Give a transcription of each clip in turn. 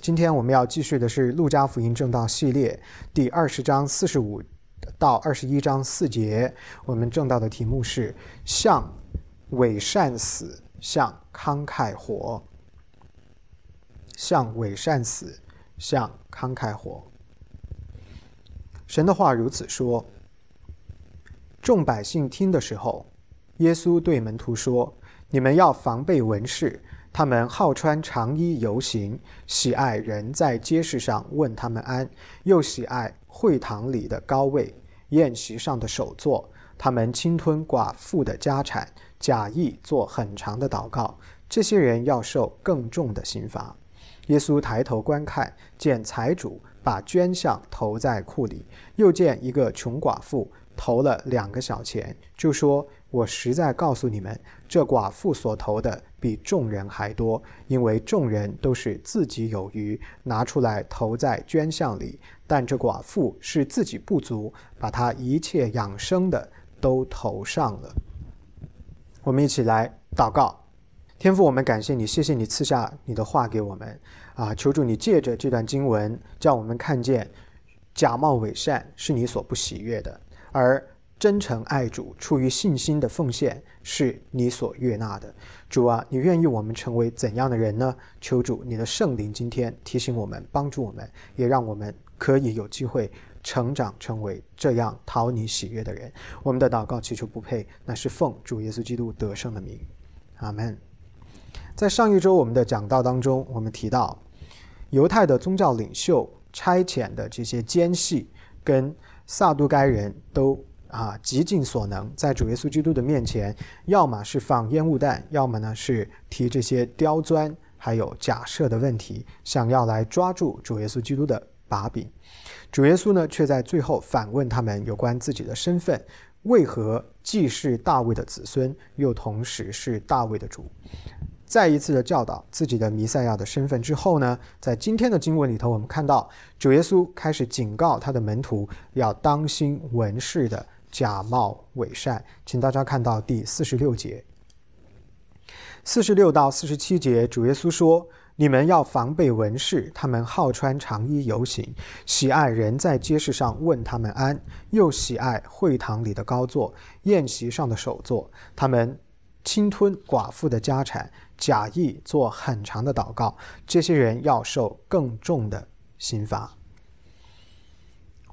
今天我们要继续的是《路加福音正道系列》第二十章四十五到二十一章四节。我们正道的题目是“向伪善死，向慷慨活”。向伪善死，向慷慨活。神的话如此说。众百姓听的时候，耶稣对门徒说：“你们要防备文士。”他们好穿长衣游行，喜爱人在街市上问他们安，又喜爱会堂里的高位、宴席上的首座。他们侵吞寡妇的家产，假意做很长的祷告。这些人要受更重的刑罚。耶稣抬头观看，见财主把捐项投在库里，又见一个穷寡妇投了两个小钱，就说。我实在告诉你们，这寡妇所投的比众人还多，因为众人都是自己有余，拿出来投在捐项里；但这寡妇是自己不足，把她一切养生的都投上了。我们一起来祷告，天父，我们感谢你，谢谢你赐下你的话给我们啊！求主你借着这段经文，叫我们看见假冒伪善是你所不喜悦的，而。真诚爱主、出于信心的奉献是你所悦纳的，主啊，你愿意我们成为怎样的人呢？求主，你的圣灵今天提醒我们、帮助我们，也让我们可以有机会成长，成为这样讨你喜悦的人。我们的祷告祈求不配，那是奉主耶稣基督得胜的名，阿门。在上一周我们的讲道当中，我们提到犹太的宗教领袖差遣的这些奸细跟撒都该人都。啊，极尽所能，在主耶稣基督的面前，要么是放烟雾弹，要么呢是提这些刁钻还有假设的问题，想要来抓住主耶稣基督的把柄。主耶稣呢，却在最后反问他们有关自己的身份：为何既是大卫的子孙，又同时是大卫的主？再一次的教导自己的弥赛亚的身份之后呢，在今天的经文里头，我们看到主耶稣开始警告他的门徒要当心文士的。假冒伪善，请大家看到第四十六节。四十六到四十七节，主耶稣说：“你们要防备文士，他们好穿长衣游行，喜爱人在街市上问他们安，又喜爱会堂里的高座、宴席上的首座。他们侵吞寡妇的家产，假意做很长的祷告。这些人要受更重的刑罚。”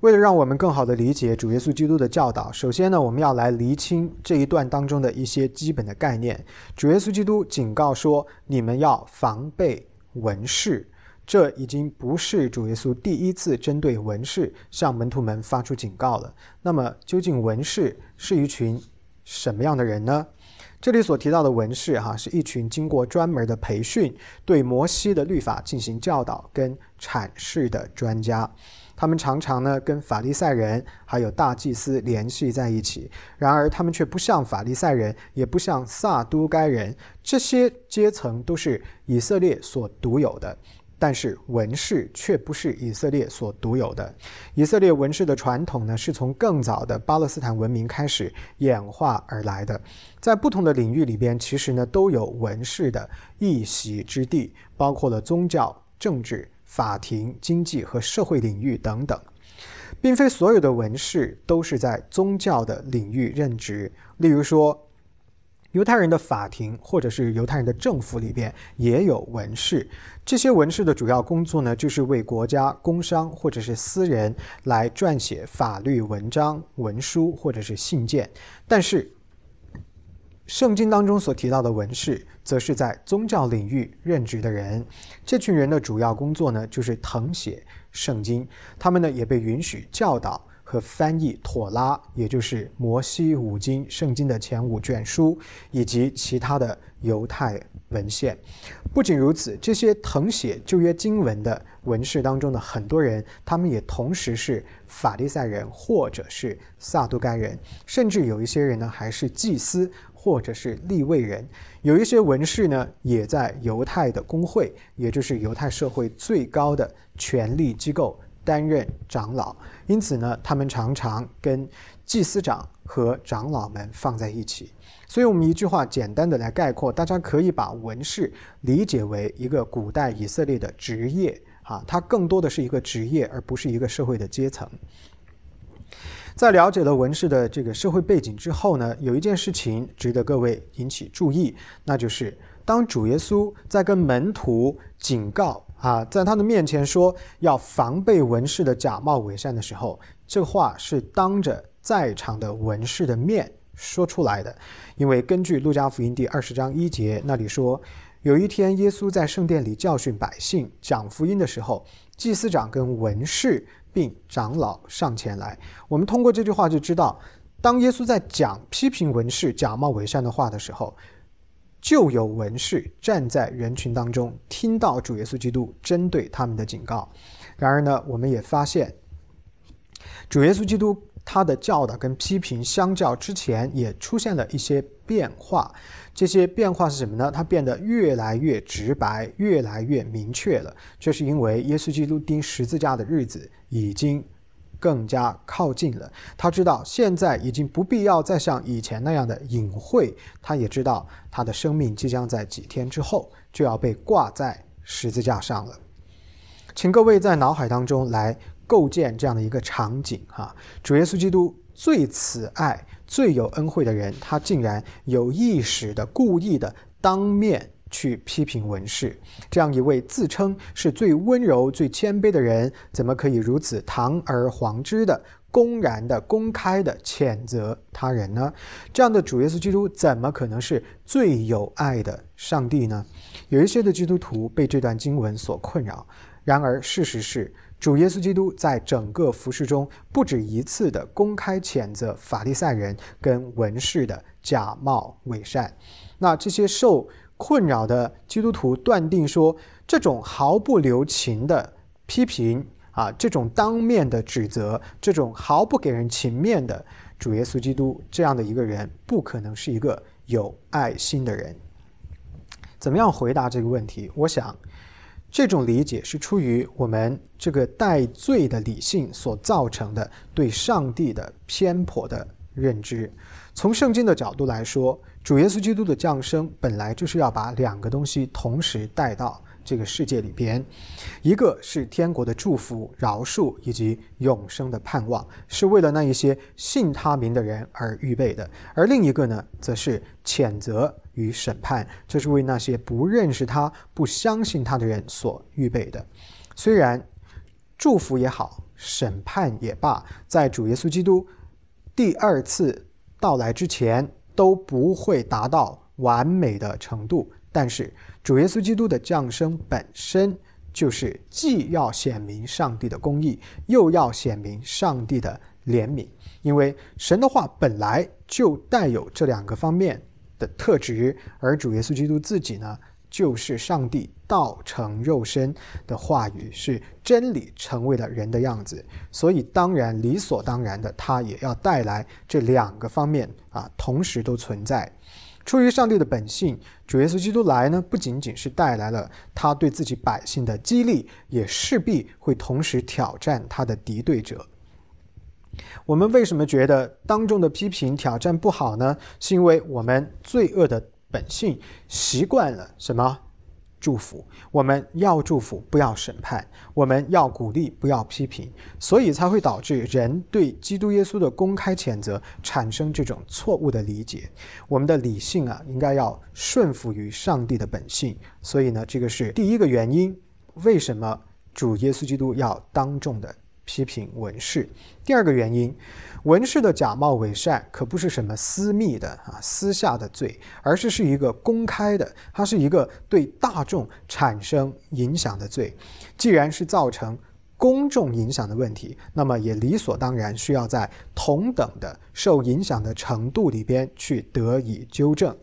为了让我们更好地理解主耶稣基督的教导，首先呢，我们要来厘清这一段当中的一些基本的概念。主耶稣基督警告说：“你们要防备文士。”这已经不是主耶稣第一次针对文士向门徒们发出警告了。那么，究竟文士是一群什么样的人呢？这里所提到的文士，哈，是一群经过专门的培训，对摩西的律法进行教导跟阐释的专家。他们常常呢跟法利赛人还有大祭司联系在一起，然而他们却不像法利赛人，也不像撒都该人，这些阶层都是以色列所独有的。但是文士却不是以色列所独有的。以色列文士的传统呢，是从更早的巴勒斯坦文明开始演化而来的。在不同的领域里边，其实呢都有文士的一席之地，包括了宗教、政治。法庭、经济和社会领域等等，并非所有的文士都是在宗教的领域任职。例如说，犹太人的法庭或者是犹太人的政府里边也有文士。这些文士的主要工作呢，就是为国家、工商或者是私人来撰写法律文章、文书或者是信件。但是，圣经当中所提到的文士，则是在宗教领域任职的人。这群人的主要工作呢，就是誊写圣经。他们呢，也被允许教导和翻译《妥拉》，也就是摩西五经圣经的前五卷书，以及其他的犹太文献。不仅如此，这些誊写旧约经文的文士当中的很多人，他们也同时是法利赛人，或者是撒都该人，甚至有一些人呢，还是祭司。或者是立位人，有一些文士呢，也在犹太的公会，也就是犹太社会最高的权力机构担任长老。因此呢，他们常常跟祭司长和长老们放在一起。所以，我们一句话简单的来概括，大家可以把文士理解为一个古代以色列的职业啊，它更多的是一个职业，而不是一个社会的阶层。在了解了文士的这个社会背景之后呢，有一件事情值得各位引起注意，那就是当主耶稣在跟门徒警告啊，在他的面前说要防备文士的假冒伪善的时候，这话是当着在场的文士的面说出来的。因为根据路加福音第二十章一节那里说，有一天耶稣在圣殿里教训百姓、讲福音的时候，祭司长跟文士。并长老上前来，我们通过这句话就知道，当耶稣在讲批评文士假冒伪善的话的时候，就有文士站在人群当中，听到主耶稣基督针对他们的警告。然而呢，我们也发现，主耶稣基督他的教导跟批评相较之前也出现了一些变化。这些变化是什么呢？它变得越来越直白，越来越明确了。这是因为耶稣基督钉十字架的日子已经更加靠近了。他知道现在已经不必要再像以前那样的隐晦，他也知道他的生命即将在几天之后就要被挂在十字架上了。请各位在脑海当中来构建这样的一个场景：哈，主耶稣基督最慈爱。最有恩惠的人，他竟然有意识的、故意的当面去批评文士。这样一位自称是最温柔、最谦卑的人，怎么可以如此堂而皇之的、公然的、公开的谴责他人呢？这样的主耶稣基督，怎么可能是最有爱的上帝呢？有一些的基督徒被这段经文所困扰。然而，事实是。主耶稣基督在整个服饰中不止一次的公开谴责法利赛人跟文士的假冒伪善。那这些受困扰的基督徒断定说，这种毫不留情的批评啊，这种当面的指责，这种毫不给人情面的主耶稣基督这样的一个人，不可能是一个有爱心的人。怎么样回答这个问题？我想。这种理解是出于我们这个带罪的理性所造成的对上帝的偏颇的认知。从圣经的角度来说，主耶稣基督的降生本来就是要把两个东西同时带到。这个世界里边，一个是天国的祝福、饶恕以及永生的盼望，是为了那一些信他名的人而预备的；而另一个呢，则是谴责与审判，这是为那些不认识他、不相信他的人所预备的。虽然祝福也好，审判也罢，在主耶稣基督第二次到来之前都不会达到完美的程度，但是。主耶稣基督的降生本身就是既要显明上帝的公义，又要显明上帝的怜悯，因为神的话本来就带有这两个方面的特质，而主耶稣基督自己呢，就是上帝道成肉身的话语，是真理成为了人的样子，所以当然理所当然的，他也要带来这两个方面啊，同时都存在。出于上帝的本性，主耶稣基督来呢，不仅仅是带来了他对自己百姓的激励，也势必会同时挑战他的敌对者。我们为什么觉得当众的批评挑战不好呢？是因为我们罪恶的本性习惯了什么？祝福，我们要祝福，不要审判；我们要鼓励，不要批评，所以才会导致人对基督耶稣的公开谴责产生这种错误的理解。我们的理性啊，应该要顺服于上帝的本性。所以呢，这个是第一个原因。为什么主耶稣基督要当众的批评文士？第二个原因。文士的假冒伪善可不是什么私密的啊、私下的罪，而是是一个公开的，它是一个对大众产生影响的罪。既然是造成公众影响的问题，那么也理所当然需要在同等的受影响的程度里边去得以纠正。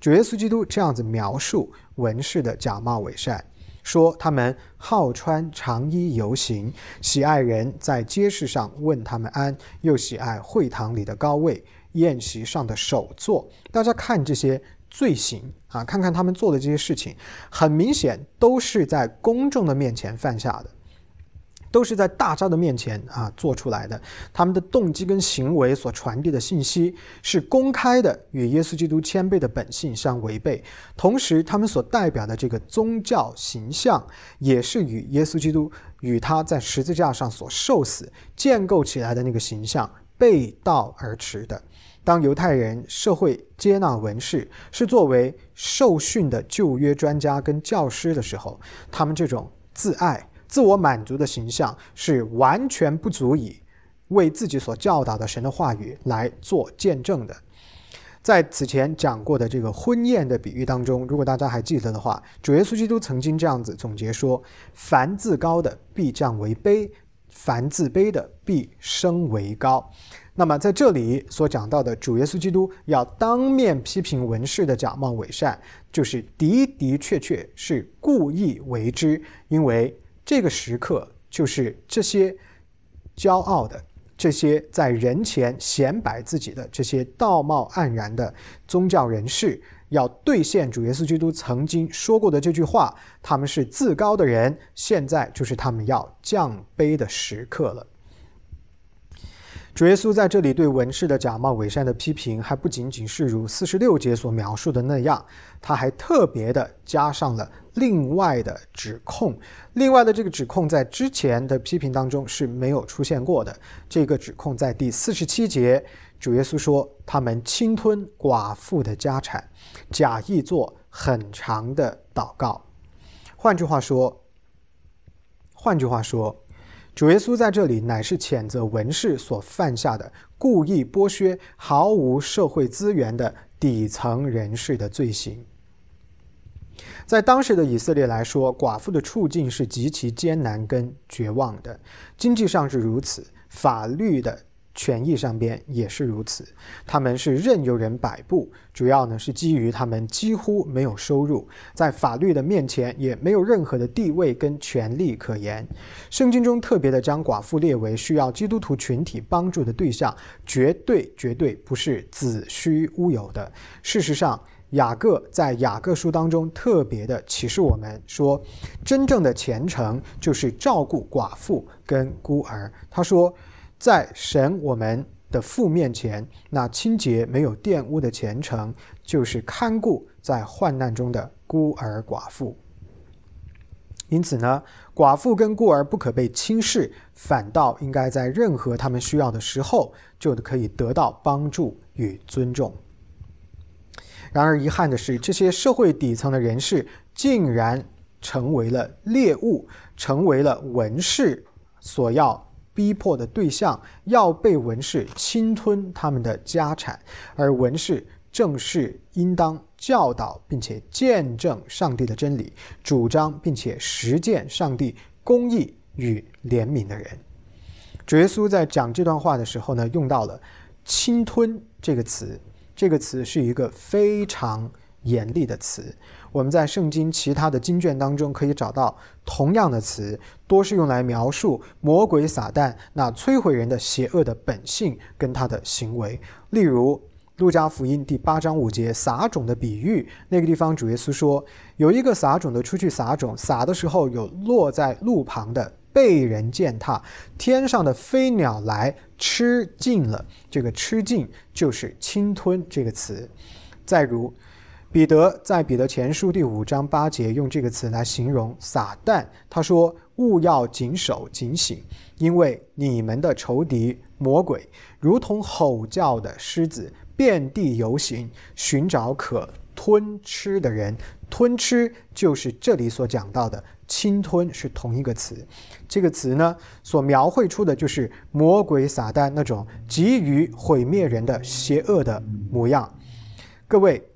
主耶稣基督这样子描述文士的假冒伪善。说他们好穿长衣游行，喜爱人在街市上问他们安，又喜爱会堂里的高位、宴席上的首座。大家看这些罪行啊，看看他们做的这些事情，很明显都是在公众的面前犯下的。都是在大家的面前啊做出来的。他们的动机跟行为所传递的信息是公开的，与耶稣基督谦卑的本性相违背。同时，他们所代表的这个宗教形象，也是与耶稣基督与他在十字架上所受死建构起来的那个形象背道而驰的。当犹太人社会接纳文士是作为受训的旧约专家跟教师的时候，他们这种自爱、自我满足的形象是完全不足以为自己所教导的神的话语来做见证的。在此前讲过的这个婚宴的比喻当中，如果大家还记得的话，主耶稣基督曾经这样子总结说：“凡自高的必降为卑，凡自卑的必升为高。”那么在这里所讲到的主耶稣基督要当面批评文士的假冒伪善，就是的的确确是故意为之，因为这个时刻就是这些骄傲的、这些在人前显摆自己的这些道貌岸然的宗教人士，要兑现主耶稣基督曾经说过的这句话：他们是自高的人，现在就是他们要降卑的时刻了。主耶稣在这里对文士的假冒伪善的批评，还不仅仅是如四十六节所描述的那样，他还特别的加上了另外的指控。另外的这个指控在之前的批评当中是没有出现过的。这个指控在第四十七节，主耶稣说他们侵吞寡妇的家产，假意做很长的祷告。换句话说，换句话说。主耶稣在这里乃是谴责文士所犯下的故意剥削毫无社会资源的底层人士的罪行。在当时的以色列来说，寡妇的处境是极其艰难跟绝望的，经济上是如此，法律的。权益上边也是如此，他们是任由人摆布，主要呢是基于他们几乎没有收入，在法律的面前也没有任何的地位跟权利可言。圣经中特别的将寡妇列为需要基督徒群体帮助的对象，绝对绝对不是子虚乌有的。事实上，雅各在雅各书当中特别的启示我们说，真正的虔诚就是照顾寡妇跟孤儿。他说。在神我们的父面前，那清洁没有玷污的虔诚，就是看顾在患难中的孤儿寡妇。因此呢，寡妇跟孤儿不可被轻视，反倒应该在任何他们需要的时候，就可以得到帮助与尊重。然而遗憾的是，这些社会底层的人士竟然成为了猎物，成为了文士所要。逼迫的对象要被文士侵吞他们的家产，而文士正是应当教导并且见证上帝的真理，主张并且实践上帝公义与怜悯的人。主耶稣在讲这段话的时候呢，用到了“侵吞”这个词，这个词是一个非常严厉的词。我们在圣经其他的经卷当中可以找到同样的词，多是用来描述魔鬼撒旦那摧毁人的邪恶的本性跟他的行为。例如，路加福音第八章五节撒种的比喻，那个地方主耶稣说，有一个撒种的出去撒种，撒的时候有落在路旁的，被人践踏，天上的飞鸟来吃尽了。这个吃尽就是侵吞这个词。再如。彼得在彼得前书第五章八节用这个词来形容撒旦，他说：“勿要谨守警醒，因为你们的仇敌魔鬼如同吼叫的狮子，遍地游行，寻找可吞吃的人。吞吃就是这里所讲到的侵吞，是同一个词。这个词呢，所描绘出的就是魔鬼撒旦那种急于毁灭人的邪恶的模样。各位。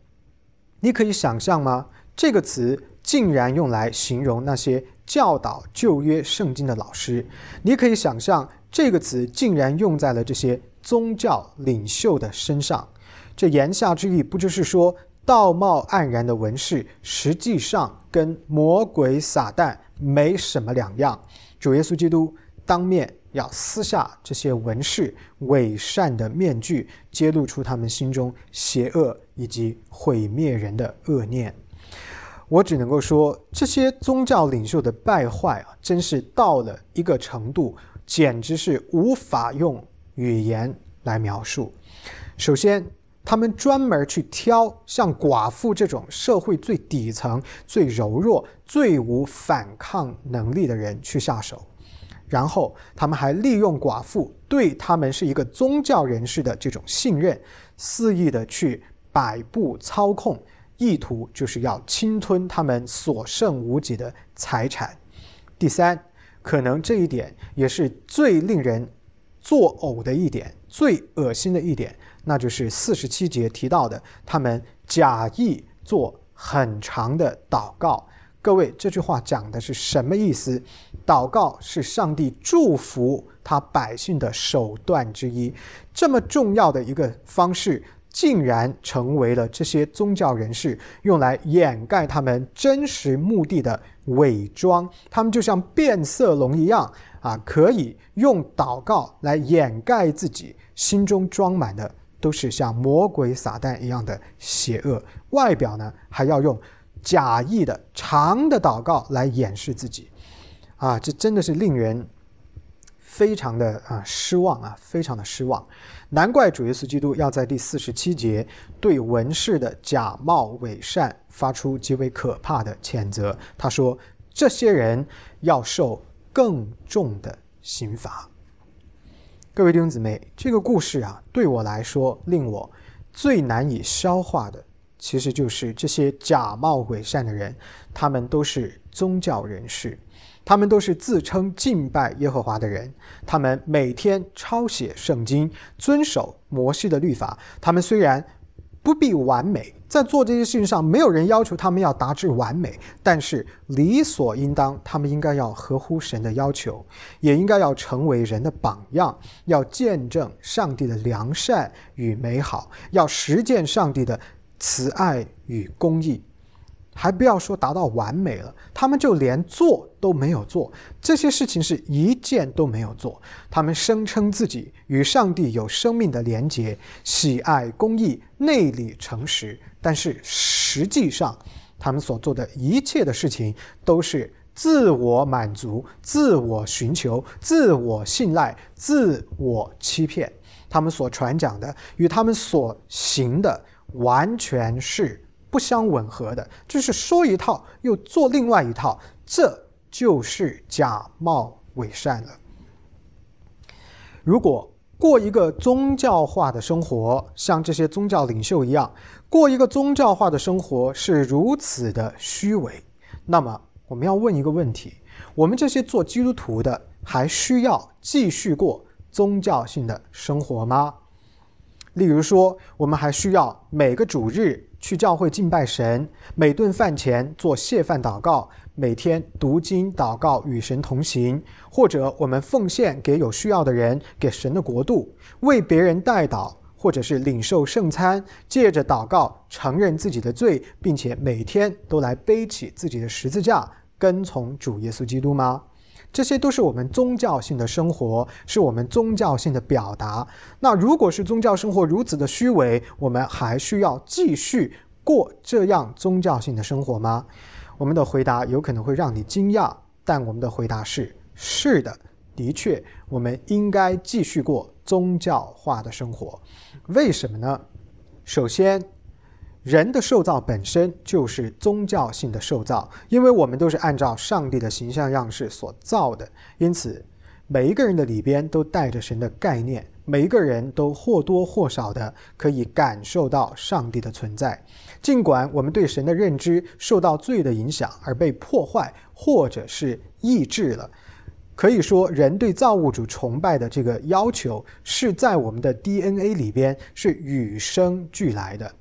你可以想象吗？这个词竟然用来形容那些教导旧约圣经的老师。你可以想象这个词竟然用在了这些宗教领袖的身上。这言下之意不就是说，道貌岸然的文士实际上跟魔鬼撒旦没什么两样？主耶稣基督当面。要撕下这些文士伪善的面具，揭露出他们心中邪恶以及毁灭人的恶念。我只能够说，这些宗教领袖的败坏啊，真是到了一个程度，简直是无法用语言来描述。首先，他们专门去挑像寡妇这种社会最底层、最柔弱、最无反抗能力的人去下手，然后他们还利用寡妇对他们是一个宗教人士的这种信任，肆意的去摆布操控。意图就是要侵吞他们所剩无几的财产。第三，可能这一点也是最令人作呕的一点，最恶心的一点，那就是四十七节提到的，他们假意做很长的祷告。各位，这句话讲的是什么意思？祷告是上帝祝福他百姓的手段之一，这么重要的一个方式。竟然成为了这些宗教人士用来掩盖他们真实目的的伪装。他们就像变色龙一样啊，可以用祷告来掩盖自己心中装满的都是像魔鬼撒旦一样的邪恶。外表呢，还要用假意的长的祷告来掩饰自己。啊，这真的是令人非常的啊失望啊，非常的失望。难怪主耶稣基督要在第四十七节对文士的假冒伪善发出极为可怕的谴责。他说：“这些人要受更重的刑罚。”各位弟兄姊妹，这个故事啊，对我来说令我最难以消化的，其实就是这些假冒伪善的人，他们都是宗教人士。他们都是自称敬拜耶和华的人，他们每天抄写圣经，遵守摩西的律法。他们虽然不必完美，在做这些事情上，没有人要求他们要达至完美，但是理所应当，他们应该要合乎神的要求，也应该要成为人的榜样，要见证上帝的良善与美好，要实践上帝的慈爱与公义。还不要说达到完美了，他们就连做都没有做，这些事情是一件都没有做。他们声称自己与上帝有生命的连结，喜爱公义，内里诚实，但是实际上，他们所做的一切的事情都是自我满足、自我寻求、自我信赖、自我欺骗。他们所传讲的与他们所行的完全是。不相吻合的，就是说一套又做另外一套，这就是假冒伪善了。如果过一个宗教化的生活，像这些宗教领袖一样，过一个宗教化的生活是如此的虚伪，那么我们要问一个问题：我们这些做基督徒的，还需要继续过宗教性的生活吗？例如说，我们还需要每个主日。去教会敬拜神，每顿饭前做谢饭祷告，每天读经祷告与神同行，或者我们奉献给有需要的人，给神的国度，为别人代祷，或者是领受圣餐，借着祷告承认自己的罪，并且每天都来背起自己的十字架，跟从主耶稣基督吗？这些都是我们宗教性的生活，是我们宗教性的表达。那如果是宗教生活如此的虚伪，我们还需要继续过这样宗教性的生活吗？我们的回答有可能会让你惊讶，但我们的回答是：是的，的确，我们应该继续过宗教化的生活。为什么呢？首先。人的受造本身就是宗教性的受造，因为我们都是按照上帝的形象样式所造的，因此每一个人的里边都带着神的概念，每一个人都或多或少的可以感受到上帝的存在。尽管我们对神的认知受到罪的影响而被破坏或者是抑制了，可以说人对造物主崇拜的这个要求是在我们的 DNA 里边是与生俱来的。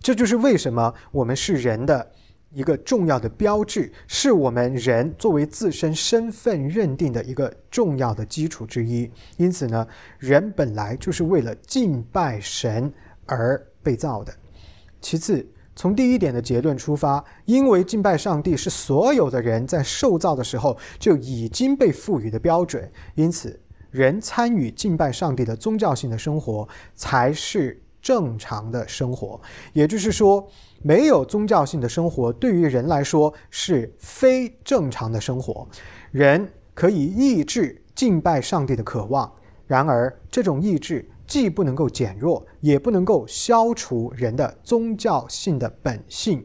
这就是为什么我们是人的一个重要的标志，是我们人作为自身身份认定的一个重要的基础之一。因此呢，人本来就是为了敬拜神而被造的。其次，从第一点的结论出发，因为敬拜上帝是所有的人在受造的时候就已经被赋予的标准，因此人参与敬拜上帝的宗教性的生活才是。正常的生活，也就是说，没有宗教性的生活对于人来说是非正常的生活。人可以抑制敬拜上帝的渴望，然而这种意志既不能够减弱，也不能够消除人的宗教性的本性。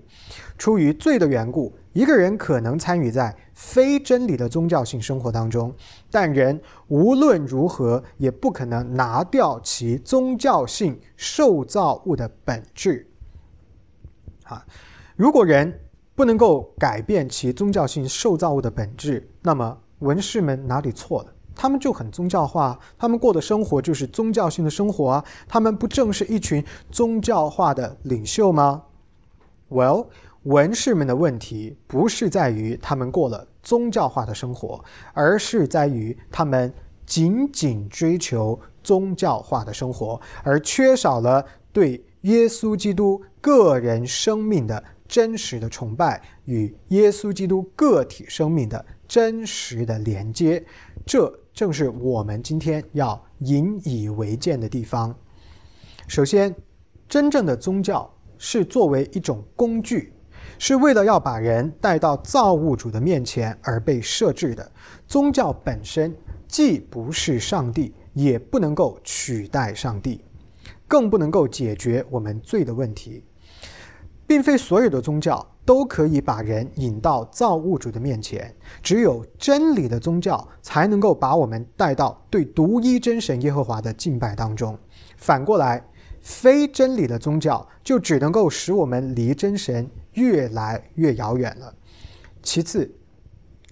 出于罪的缘故，一个人可能参与在非真理的宗教性生活当中，但人无论如何也不可能拿掉其宗教性受造物的本质。啊，如果人不能够改变其宗教性受造物的本质，那么文士们哪里错了？他们就很宗教化，他们过的生活就是宗教性的生活啊！他们不正是一群宗教化的领袖吗？Well。文士们的问题不是在于他们过了宗教化的生活，而是在于他们仅仅追求宗教化的生活，而缺少了对耶稣基督个人生命的真实的崇拜与耶稣基督个体生命的真实的连接。这正是我们今天要引以为鉴的地方。首先，真正的宗教是作为一种工具。是为了要把人带到造物主的面前而被设置的。宗教本身既不是上帝，也不能够取代上帝，更不能够解决我们罪的问题。并非所有的宗教都可以把人引到造物主的面前，只有真理的宗教才能够把我们带到对独一真神耶和华的敬拜当中。反过来，非真理的宗教就只能够使我们离真神。越来越遥远了。其次，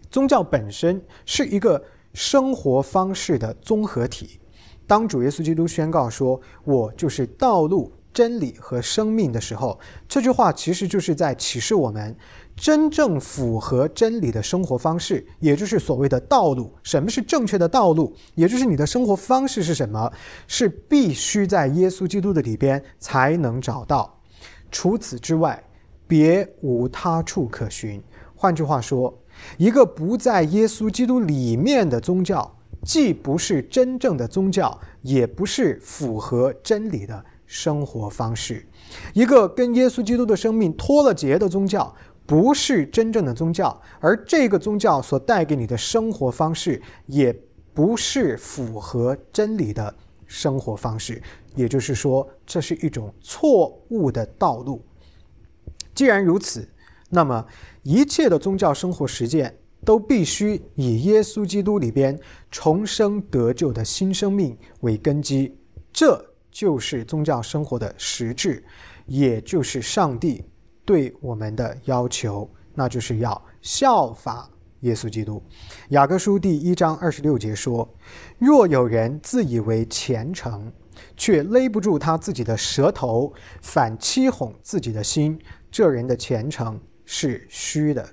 宗教本身是一个生活方式的综合体。当主耶稣基督宣告说“我就是道路、真理和生命”的时候，这句话其实就是在启示我们，真正符合真理的生活方式，也就是所谓的道路。什么是正确的道路？也就是你的生活方式是什么？是必须在耶稣基督的里边才能找到。除此之外。别无他处可寻。换句话说，一个不在耶稣基督里面的宗教，既不是真正的宗教，也不是符合真理的生活方式。一个跟耶稣基督的生命脱了节的宗教，不是真正的宗教，而这个宗教所带给你的生活方式，也不是符合真理的生活方式。也就是说，这是一种错误的道路。既然如此，那么一切的宗教生活实践都必须以耶稣基督里边重生得救的新生命为根基。这就是宗教生活的实质，也就是上帝对我们的要求，那就是要效法耶稣基督。雅各书第一章二十六节说：“若有人自以为虔诚，却勒不住他自己的舌头，反欺哄自己的心。”这人的虔诚是虚的，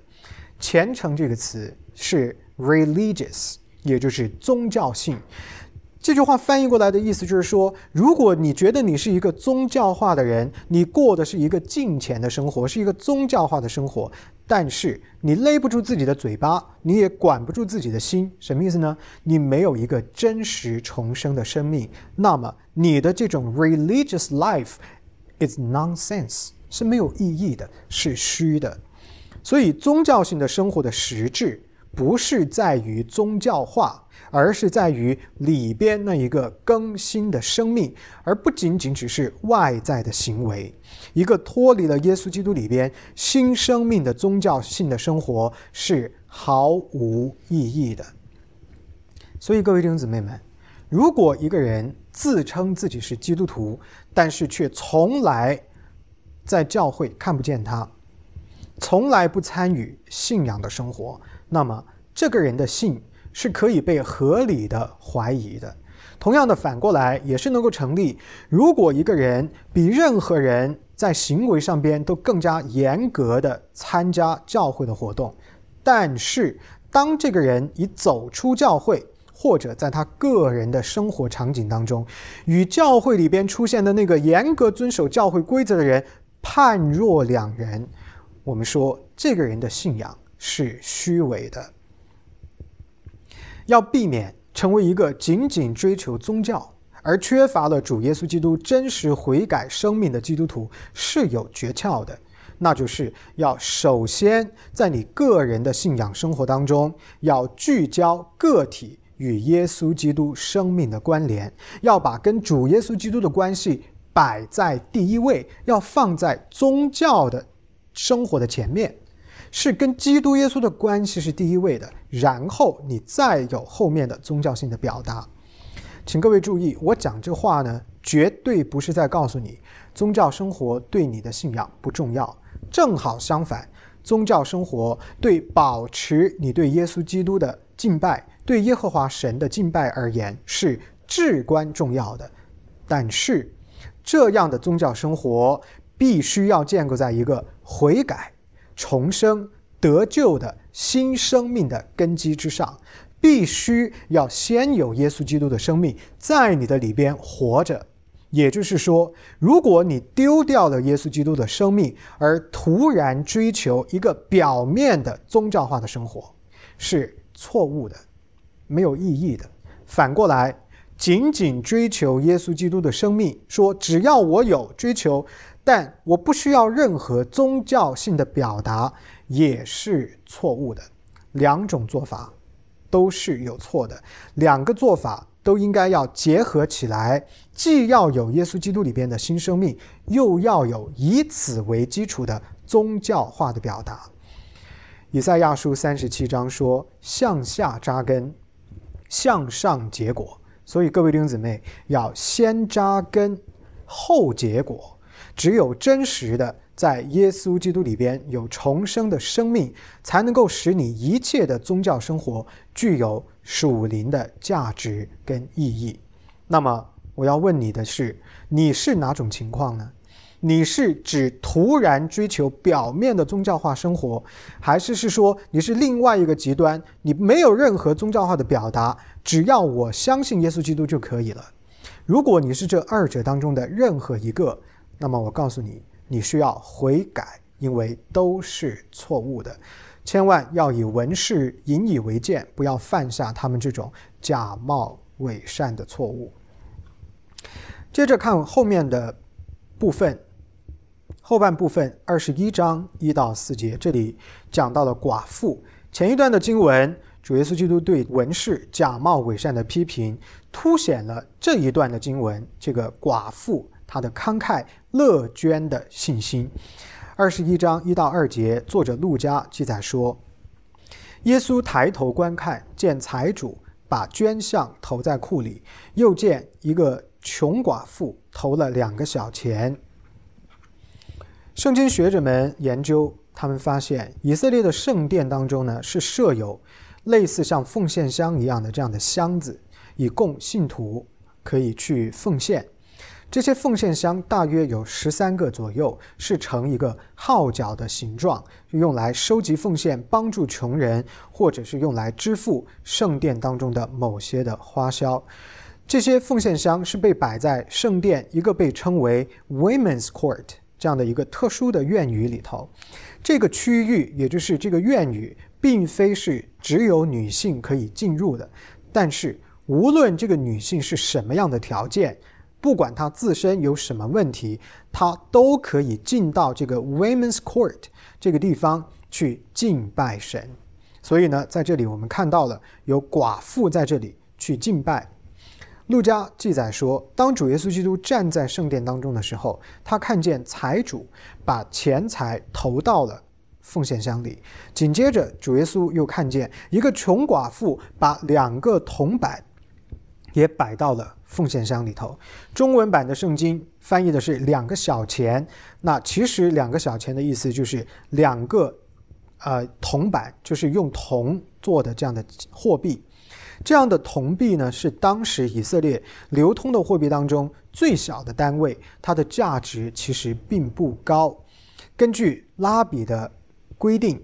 虔诚这个词是 religious，也就是宗教性。这句话翻译过来的意思就是说，如果你觉得你是一个宗教化的人，你过的是一个敬虔的生活，是一个宗教化的生活，但是你勒不住自己的嘴巴，你也管不住自己的心，什么意思呢？你没有一个真实重生的生命，那么你的这种 religious life is nonsense。是没有意义的，是虚的。所以，宗教性的生活的实质不是在于宗教化，而是在于里边那一个更新的生命，而不仅仅只是外在的行为。一个脱离了耶稣基督里边新生命的宗教性的生活是毫无意义的。所以，各位弟兄姊妹们，如果一个人自称自己是基督徒，但是却从来在教会看不见他，从来不参与信仰的生活，那么这个人的信是可以被合理的怀疑的。同样的，反过来也是能够成立。如果一个人比任何人在行为上边都更加严格的参加教会的活动，但是当这个人已走出教会，或者在他个人的生活场景当中，与教会里边出现的那个严格遵守教会规则的人。判若两人，我们说这个人的信仰是虚伪的。要避免成为一个仅仅追求宗教而缺乏了主耶稣基督真实悔改生命的基督徒，是有诀窍的。那就是要首先在你个人的信仰生活当中，要聚焦个体与耶稣基督生命的关联，要把跟主耶稣基督的关系摆在第一位，要放在宗教的生活的前面，是跟基督耶稣的关系是第一位的，然后你再有后面的宗教性的表达。请各位注意，我讲这话呢，绝对不是在告诉你。宗教生活对你的信仰不重要，正好相反，宗教生活对保持你对耶稣基督的敬拜、对耶和华神的敬拜而言是至关重要的。但是，这样的宗教生活必须要建构在一个悔改、重生、得救的新生命的根基之上，必须要先有耶稣基督的生命在你的里边活着。也就是说，如果你丢掉了耶稣基督的生命，而突然追求一个表面的宗教化的生活，是错误的，没有意义的。反过来，仅仅追求耶稣基督的生命，说只要我有追求，但我不需要任何宗教性的表达，也是错误的。两种做法都是有错的，两个做法。都应该要结合起来，既要有耶稣基督里边的新生命，又要有以此为基础的宗教化的表达。以赛亚书三十七章说：“向下扎根，向上结果。”所以各位弟兄姊妹要先扎根，后结果。只有真实的在耶稣基督里边有重生的生命，才能够使你一切的宗教生活具有。属灵的价值跟意义。那么，我要问你的是：你是哪种情况呢？你是指突然追求表面的宗教化生活，还是是说你是另外一个极端？你没有任何宗教化的表达，只要我相信耶稣基督就可以了。如果你是这二者当中的任何一个，那么我告诉你，你需要悔改，因为都是错误的。千万要以文士引以为鉴，不要犯下他们这种假冒伪善的错误。接着看后面的部分，后半部分二十一章一到四节，这里讲到了寡妇。前一段的经文，主耶稣基督对文士假冒伪善的批评，凸显了这一段的经文这个寡妇她的慷慨乐捐的信心。二十一章一到二节，作者路加记载说：耶稣抬头观看，见财主把捐项投在库里，又见一个穷寡妇投了两个小钱。圣经学者们研究，他们发现以色列的圣殿当中呢，是设有类似像奉献箱一样的这样的箱子，以供信徒可以去奉献。这些奉献箱大约有十三个左右，是呈一个号角的形状，用来收集奉献、帮助穷人，或者是用来支付圣殿当中的某些的花销。这些奉献箱是被摆在圣殿一个被称为 Women's Court 这样的一个特殊的院宇里头。这个区域，也就是这个院宇，并非是只有女性可以进入的，但是无论这个女性是什么样的条件。不管她自身有什么问题，她都可以进到这个 Women's Court 这个地方去敬拜神。所以呢，在这里我们看到了有寡妇在这里去敬拜。路加记载说，当主耶稣基督站在圣殿当中的时候，他看见财主把钱财投到了奉献箱里。紧接着，主耶稣又看见一个穷寡妇把两个铜板也摆到了。奉献箱里头，中文版的圣经翻译的是两个小钱。那其实两个小钱的意思就是两个，呃，铜板，就是用铜做的这样的货币。这样的铜币呢，是当时以色列流通的货币当中最小的单位，它的价值其实并不高。根据拉比的规定，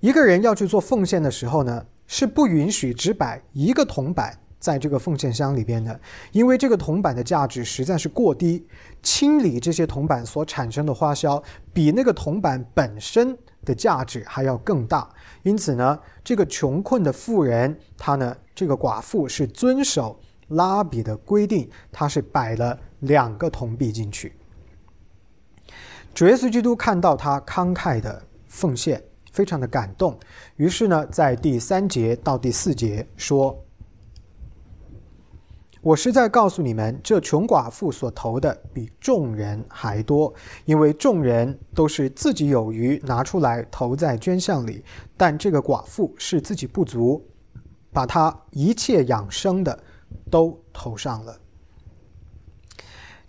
一个人要去做奉献的时候呢，是不允许只摆一个铜板。在这个奉献箱里边的，因为这个铜板的价值实在是过低，清理这些铜板所产生的花销，比那个铜板本身的价值还要更大。因此呢，这个穷困的富人，他呢，这个寡妇是遵守拉比的规定，他是摆了两个铜币进去。主耶稣基督看到他慷慨的奉献，非常的感动，于是呢，在第三节到第四节说。我是在告诉你们，这穷寡妇所投的比众人还多，因为众人都是自己有余拿出来投在捐项里，但这个寡妇是自己不足，把她一切养生的都投上了。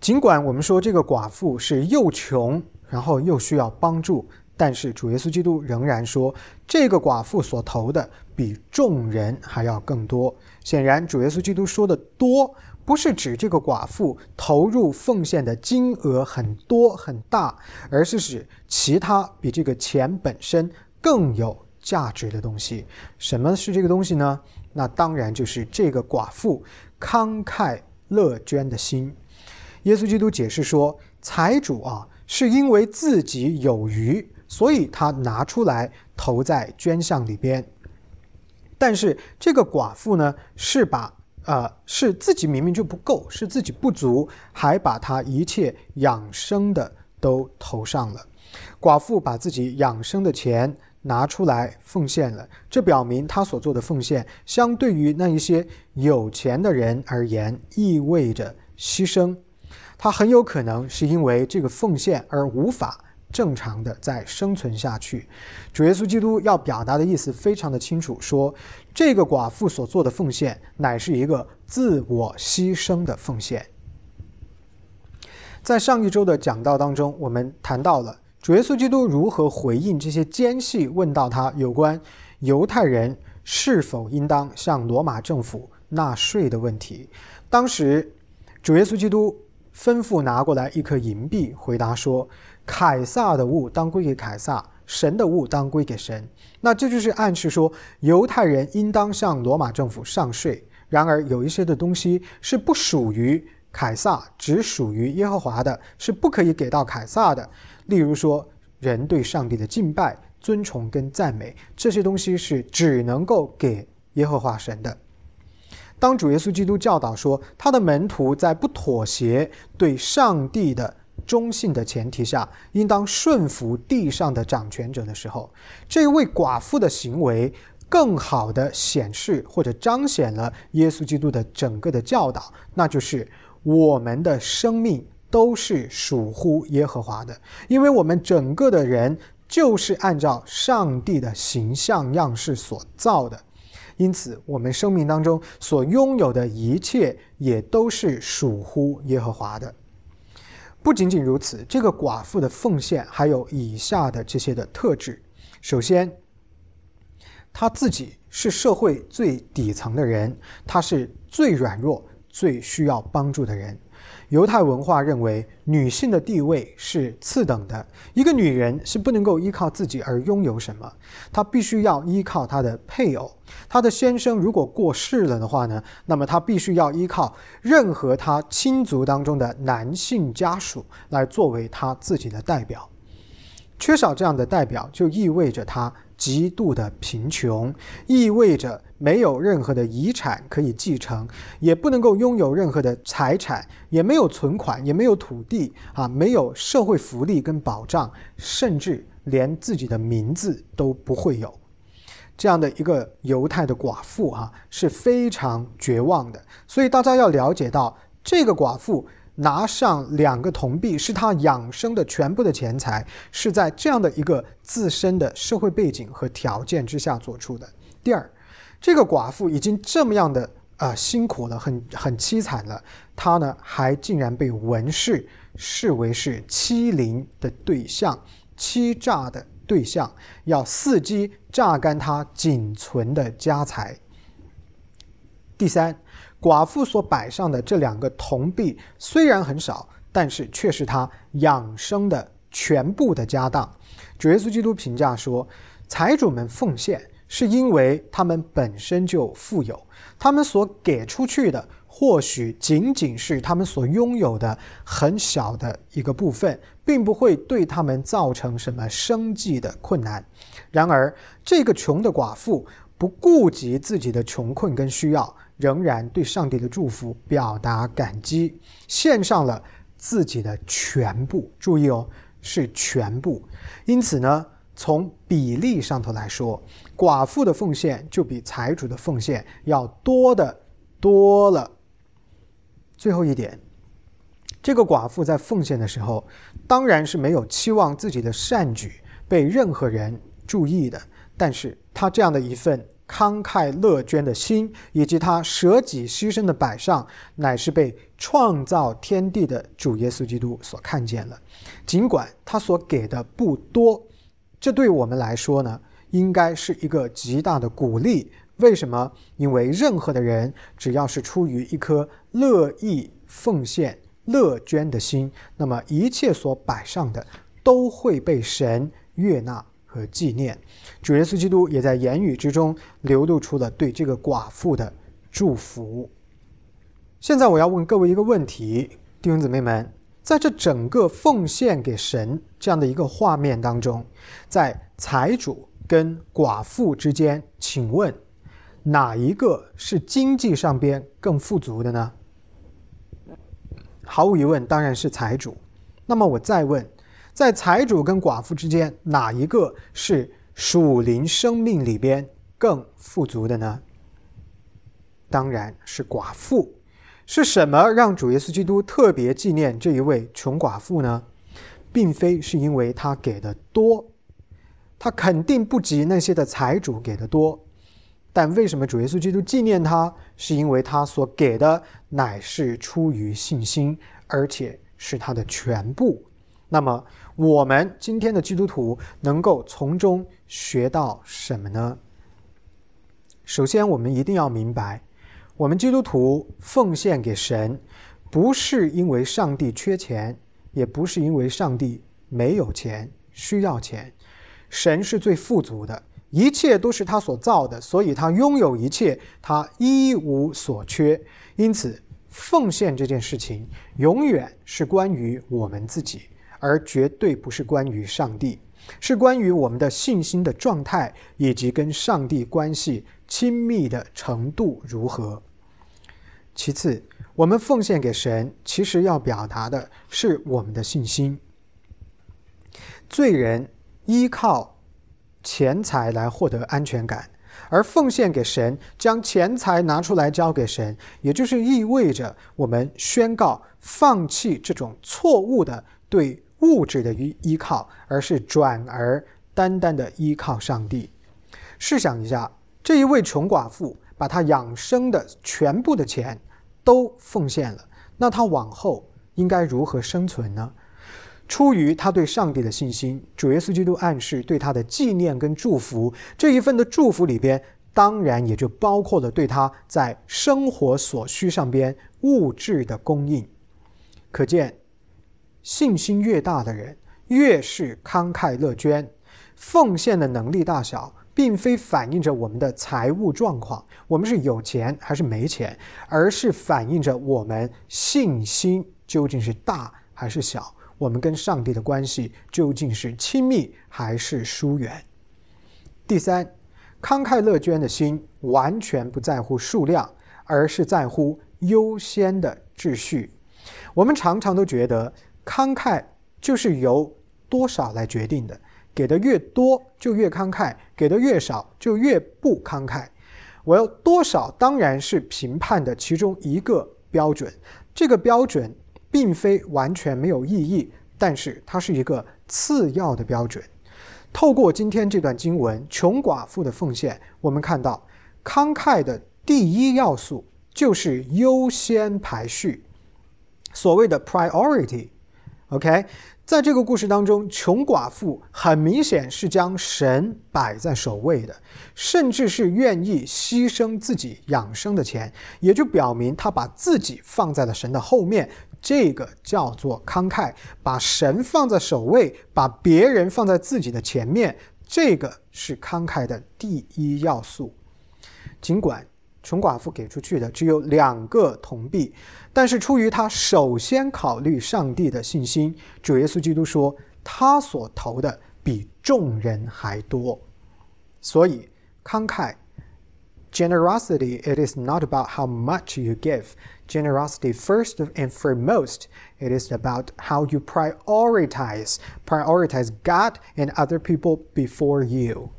尽管我们说这个寡妇是又穷，然后又需要帮助。但是主耶稣基督仍然说，这个寡妇所投的比众人还要更多。显然，主耶稣基督说的多，不是指这个寡妇投入奉献的金额很多很大，而是指其他比这个钱本身更有价值的东西。什么是这个东西呢？那当然就是这个寡妇慷慨乐捐的心。耶稣基督解释说，财主啊，是因为自己有余。所以他拿出来投在捐项里边，但是这个寡妇呢，是把呃是自己明明就不够，是自己不足，还把他一切养生的都投上了。寡妇把自己养生的钱拿出来奉献了，这表明他所做的奉献，相对于那一些有钱的人而言，意味着牺牲。他很有可能是因为这个奉献而无法。正常的在生存下去，主耶稣基督要表达的意思非常的清楚，说这个寡妇所做的奉献乃是一个自我牺牲的奉献。在上一周的讲道当中，我们谈到了主耶稣基督如何回应这些奸细问到他有关犹太人是否应当向罗马政府纳税的问题。当时主耶稣基督吩咐拿过来一颗银币，回答说。凯撒的物当归给凯撒，神的物当归给神。那这就是暗示说，犹太人应当向罗马政府上税。然而，有一些的东西是不属于凯撒，只属于耶和华的，是不可以给到凯撒的。例如说，人对上帝的敬拜、尊崇跟赞美，这些东西是只能够给耶和华神的。当主耶稣基督教导说，他的门徒在不妥协对上帝的。忠信的前提下，应当顺服地上的掌权者的时候，这位寡妇的行为更好的显示或者彰显了耶稣基督的整个的教导，那就是我们的生命都是属乎耶和华的，因为我们整个的人就是按照上帝的形象样式所造的，因此我们生命当中所拥有的一切也都是属乎耶和华的。不仅仅如此，这个寡妇的奉献还有以下的这些的特质。首先，她自己是社会最底层的人，她是最软弱、最需要帮助的人。犹太文化认为，女性的地位是次等的。一个女人是不能够依靠自己而拥有什么，她必须要依靠她的配偶。她的先生如果过世了的话呢，那么她必须要依靠任何她亲族当中的男性家属来作为她自己的代表。缺少这样的代表，就意味着她极度的贫穷，意味着。没有任何的遗产可以继承，也不能够拥有任何的财产，也没有存款，也没有土地啊，没有社会福利跟保障，甚至连自己的名字都不会有。这样的一个犹太的寡妇啊，是非常绝望的。所以大家要了解到，这个寡妇拿上两个铜币，是他养生的全部的钱财，是在这样的一个自身的社会背景和条件之下做出的。第二。这个寡妇已经这么样的啊辛苦了，很很凄惨了，她呢还竟然被文士视为是欺凌的对象、欺诈的对象，要伺机榨干她仅存的家财。第三，寡妇所摆上的这两个铜币虽然很少，但是却是她养生的全部的家当。主耶稣基督评价说：“财主们奉献。”是因为他们本身就富有，他们所给出去的或许仅仅是他们所拥有的很小的一个部分，并不会对他们造成什么生计的困难。然而，这个穷的寡妇不顾及自己的穷困跟需要，仍然对上帝的祝福表达感激，献上了自己的全部。注意哦，是全部。因此呢，从比例上头来说，寡妇的奉献就比财主的奉献要多的多了。最后一点，这个寡妇在奉献的时候，当然是没有期望自己的善举被任何人注意的，但是她这样的一份。慷慨乐捐的心，以及他舍己牺牲的摆上，乃是被创造天地的主耶稣基督所看见了。尽管他所给的不多，这对我们来说呢，应该是一个极大的鼓励。为什么？因为任何的人，只要是出于一颗乐意奉献、乐捐的心，那么一切所摆上的，都会被神悦纳。和纪念，主耶稣基督也在言语之中流露出了对这个寡妇的祝福。现在我要问各位一个问题，弟兄姊妹们，在这整个奉献给神这样的一个画面当中，在财主跟寡妇之间，请问哪一个是经济上边更富足的呢？毫无疑问，当然是财主。那么我再问。在财主跟寡妇之间，哪一个是属灵生命里边更富足的呢？当然是寡妇。是什么让主耶稣基督特别纪念这一位穷寡妇呢？并非是因为他给的多，他肯定不及那些的财主给的多。但为什么主耶稣基督纪念他？是因为他所给的乃是出于信心，而且是他的全部。那么。我们今天的基督徒能够从中学到什么呢？首先，我们一定要明白，我们基督徒奉献给神，不是因为上帝缺钱，也不是因为上帝没有钱需要钱。神是最富足的，一切都是他所造的，所以他拥有一切，他一无所缺。因此，奉献这件事情永远是关于我们自己。而绝对不是关于上帝，是关于我们的信心的状态以及跟上帝关系亲密的程度如何。其次，我们奉献给神，其实要表达的是我们的信心。罪人依靠钱财来获得安全感，而奉献给神，将钱财拿出来交给神，也就是意味着我们宣告放弃这种错误的对。物质的依依靠，而是转而单单的依靠上帝。试想一下，这一位穷寡妇把她养生的全部的钱都奉献了，那她往后应该如何生存呢？出于他对上帝的信心，主耶稣基督暗示对他的纪念跟祝福，这一份的祝福里边，当然也就包括了对他在生活所需上边物质的供应。可见。信心越大的人，越是慷慨乐捐。奉献的能力大小，并非反映着我们的财务状况，我们是有钱还是没钱，而是反映着我们信心究竟是大还是小，我们跟上帝的关系究竟是亲密还是疏远。第三，慷慨乐捐的心完全不在乎数量，而是在乎优先的秩序。我们常常都觉得。慷慨就是由多少来决定的，给的越多就越慷慨，给的越少就越不慷慨。我要多少当然是评判的其中一个标准，这个标准并非完全没有意义，但是它是一个次要的标准。透过今天这段经文，穷寡妇的奉献，我们看到慷慨的第一要素就是优先排序，所谓的 priority。OK，在这个故事当中，穷寡妇很明显是将神摆在首位的，甚至是愿意牺牲自己养生的钱，也就表明他把自己放在了神的后面。这个叫做慷慨，把神放在首位，把别人放在自己的前面，这个是慷慨的第一要素。尽管。穷寡妇给出去的只有两个铜币，但是出于他首先考虑上帝的信心，主耶稣基督说他所投的比众人还多，所以慷慨 generosity, it is not about how much you give. Generosity, first and foremost, it is about how you prioritize, prioritize God and other people before you.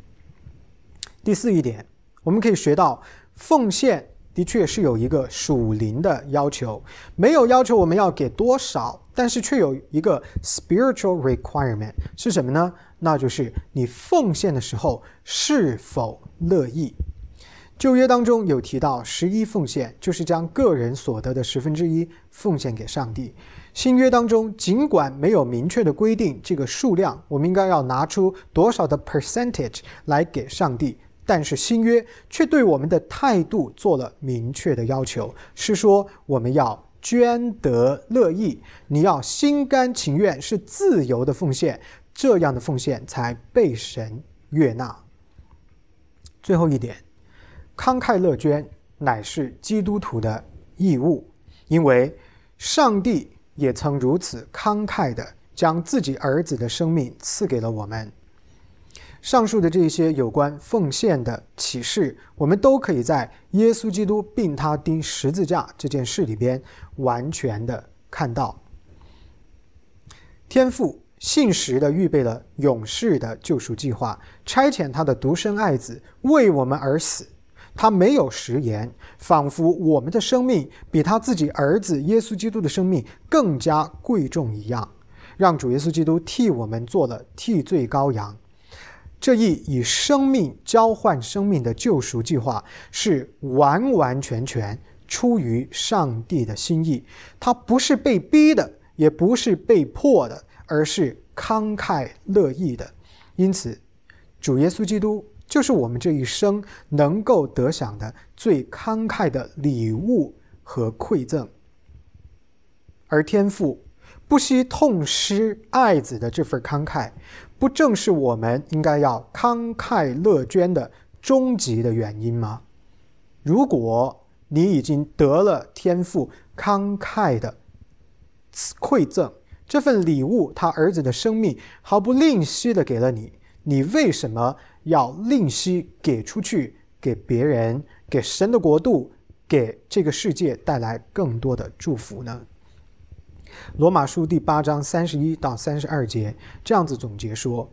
第四一点，我们可以学到 奉献的确是有一个属灵的要求，没有要求我们要给多少，但是却有一个 spiritual requirement 是什么呢？那就是你奉献的时候是否乐意。旧约当中有提到十一奉献，就是将个人所得的十分之一奉献给上帝。新约当中尽管没有明确的规定这个数量，我们应该要拿出多少的 percentage 来给上帝，但是新约却对我们的态度做了明确的要求，是说我们要捐得乐意，你要心甘情愿，是自由的奉献。这样的奉献才被神悦纳。最后一点，慷慨乐捐乃是基督徒的义务，因为上帝也曾如此慷慨的将自己儿子的生命赐给了我们。上述的这些有关奉献的启示，我们都可以在耶稣基督并他钉十字架这件事里边完全的看到。天父。信实的预备了永世的救赎计划，差遣他的独生爱子为我们而死。他没有食言，仿佛我们的生命比他自己儿子耶稣基督的生命更加贵重一样，让主耶稣基督替我们做了替罪羔羊。这一以生命交换生命的救赎计划，是完完全全出于上帝的心意。他不是被逼的，也不是被迫的。而是慷慨乐意的，因此，主耶稣基督就是我们这一生能够得享的最慷慨的礼物和馈赠。而天父不惜痛失爱子的这份慷慨，不正是我们应该要慷慨乐捐的终极的原因吗？如果你已经得了天父慷慨的馈赠，这份礼物，他儿子的生命毫不吝惜的给了你，你为什么要吝惜给出去，给别人，给神的国度，给这个世界带来更多的祝福呢？罗马书第八章三十一到三十二节这样子总结说：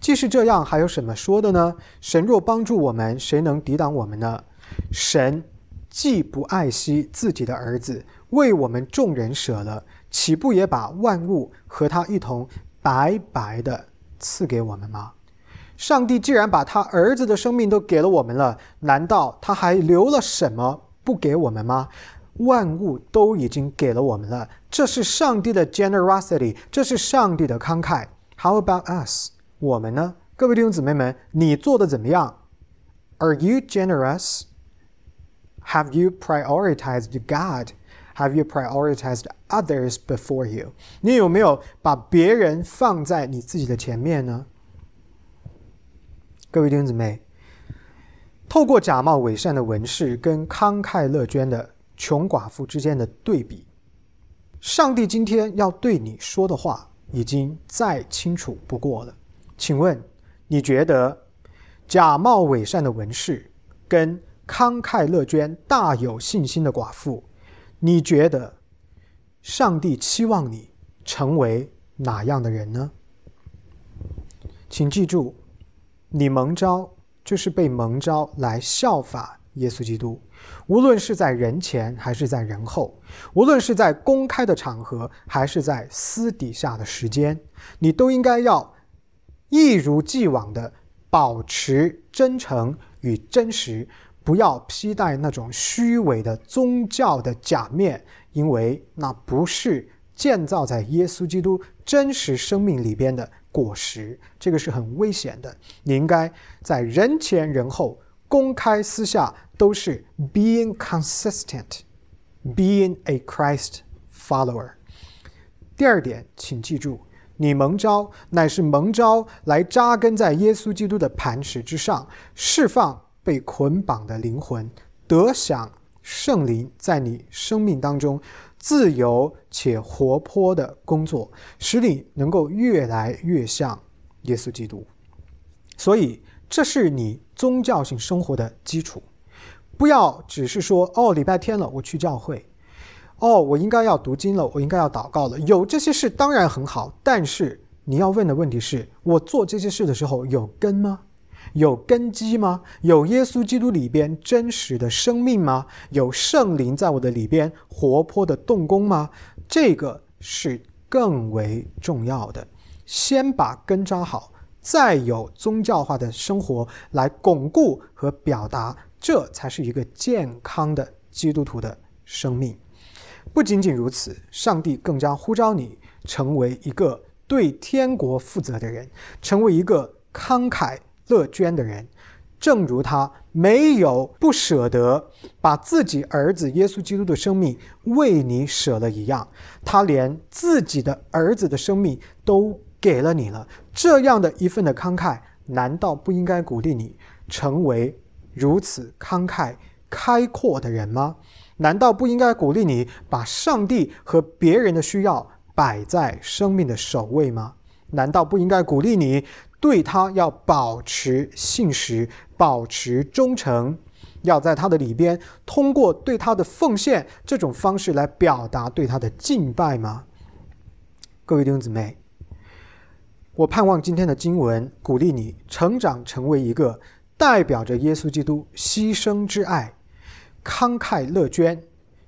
既是这样，还有什么说的呢？神若帮助我们，谁能抵挡我们呢？神既不爱惜自己的儿子，为我们众人舍了。岂不也把万物和他一同白白的赐给我们吗？上帝既然把他儿子的生命都给了我们了，难道他还留了什么不给我们吗？万物都已经给了我们了，这是上帝的 generosity，这是上帝的慷慨。How about us？我们呢？各位弟兄姊妹们，你做的怎么样？Are you generous？Have you prioritized God？Have you prioritized others before you？你有没有把别人放在你自己的前面呢？各位弟兄姊妹，透过假冒伪善的文士跟慷慨乐捐的穷寡妇之间的对比，上帝今天要对你说的话已经再清楚不过了。请问，你觉得假冒伪善的文士跟慷慨乐捐、大有信心的寡妇？你觉得上帝期望你成为哪样的人呢？请记住，你蒙召就是被蒙召来效法耶稣基督，无论是在人前还是在人后，无论是在公开的场合还是在私底下的时间，你都应该要一如既往的保持真诚与真实。不要披戴那种虚伪的宗教的假面，因为那不是建造在耶稣基督真实生命里边的果实，这个是很危险的。你应该在人前人后、公开私下都是 being consistent，being a Christ follower。第二点，请记住，你蒙召乃是蒙召来扎根在耶稣基督的磐石之上，释放。被捆绑的灵魂得享圣灵在你生命当中自由且活泼的工作，使你能够越来越像耶稣基督。所以，这是你宗教性生活的基础。不要只是说哦，礼拜天了，我去教会。哦，我应该要读经了，我应该要祷告了。有这些事当然很好，但是你要问的问题是：我做这些事的时候有根吗？有根基吗？有耶稣基督里边真实的生命吗？有圣灵在我的里边活泼的动工吗？这个是更为重要的。先把根扎好，再有宗教化的生活来巩固和表达，这才是一个健康的基督徒的生命。不仅仅如此，上帝更加呼召你成为一个对天国负责的人，成为一个慷慨乐捐的人。正如他没有不舍得把自己儿子耶稣基督的生命为你舍了一样，他连自己的儿子的生命都给了你了。这样的一份的慷慨，难道不应该鼓励你成为如此慷慨开阔的人吗？难道不应该鼓励你把上帝和别人的需要摆在生命的首位吗？难道不应该鼓励你对他要保持信实、保持忠诚，要在他的里边通过对他的奉献这种方式来表达对他的敬拜吗？各位弟兄姊妹，我盼望今天的经文鼓励你成长成为一个代表着耶稣基督牺牲之爱。慷慨乐捐，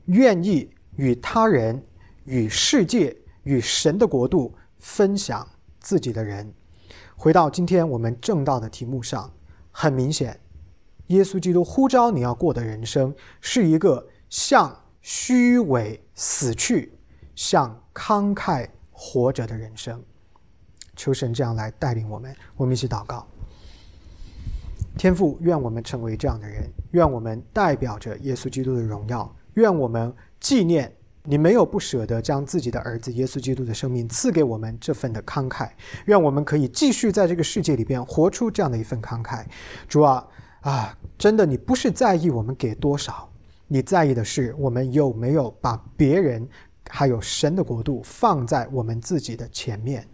愿意与他人、与世界、与神的国度分享自己的人。回到今天我们正道的题目上，很明显，耶稣基督呼召你要过的人生，是一个向虚伪死去、向慷慨活着的人生。求神这样来带领我们，我们一起祷告。天父，愿我们成为这样的人，愿我们代表着耶稣基督的荣耀，愿我们纪念你没有不舍得将自己的儿子耶稣基督的生命赐给我们这份的慷慨，愿我们可以继续在这个世界里边活出这样的一份慷慨。主啊，啊，真的，你不是在意我们给多少，你在意的是我们有没有把别人还有神的国度放在我们自己的前面，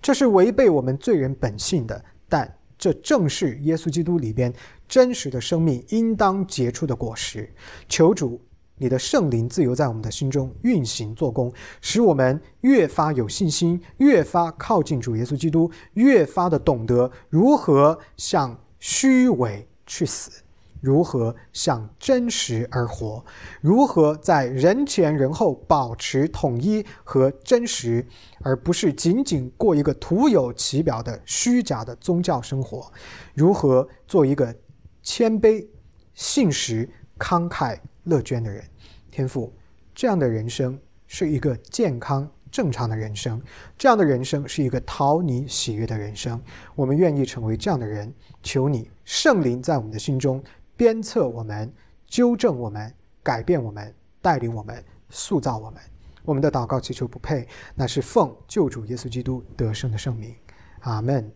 这是违背我们罪人本性的，但。这正是耶稣基督里边真实的生命应当结出的果实。求主，你的圣灵自由在我们的心中运行做工，使我们越发有信心，越发靠近主耶稣基督，越发的懂得如何向虚伪去死。如何向真实而活？如何在人前人后保持统一和真实，而不是仅仅过一个徒有其表的虚假的宗教生活？如何做一个谦卑、信实、慷慨、乐捐的人？天父，这样的人生是一个健康正常的人生，这样的人生是一个讨你喜悦的人生。我们愿意成为这样的人。求你圣灵在我们的心中。鞭策我们，纠正我们，改变我们，带领我们，塑造我们。我们的祷告祈求不配，那是奉救主耶稣基督得胜的圣名。阿门。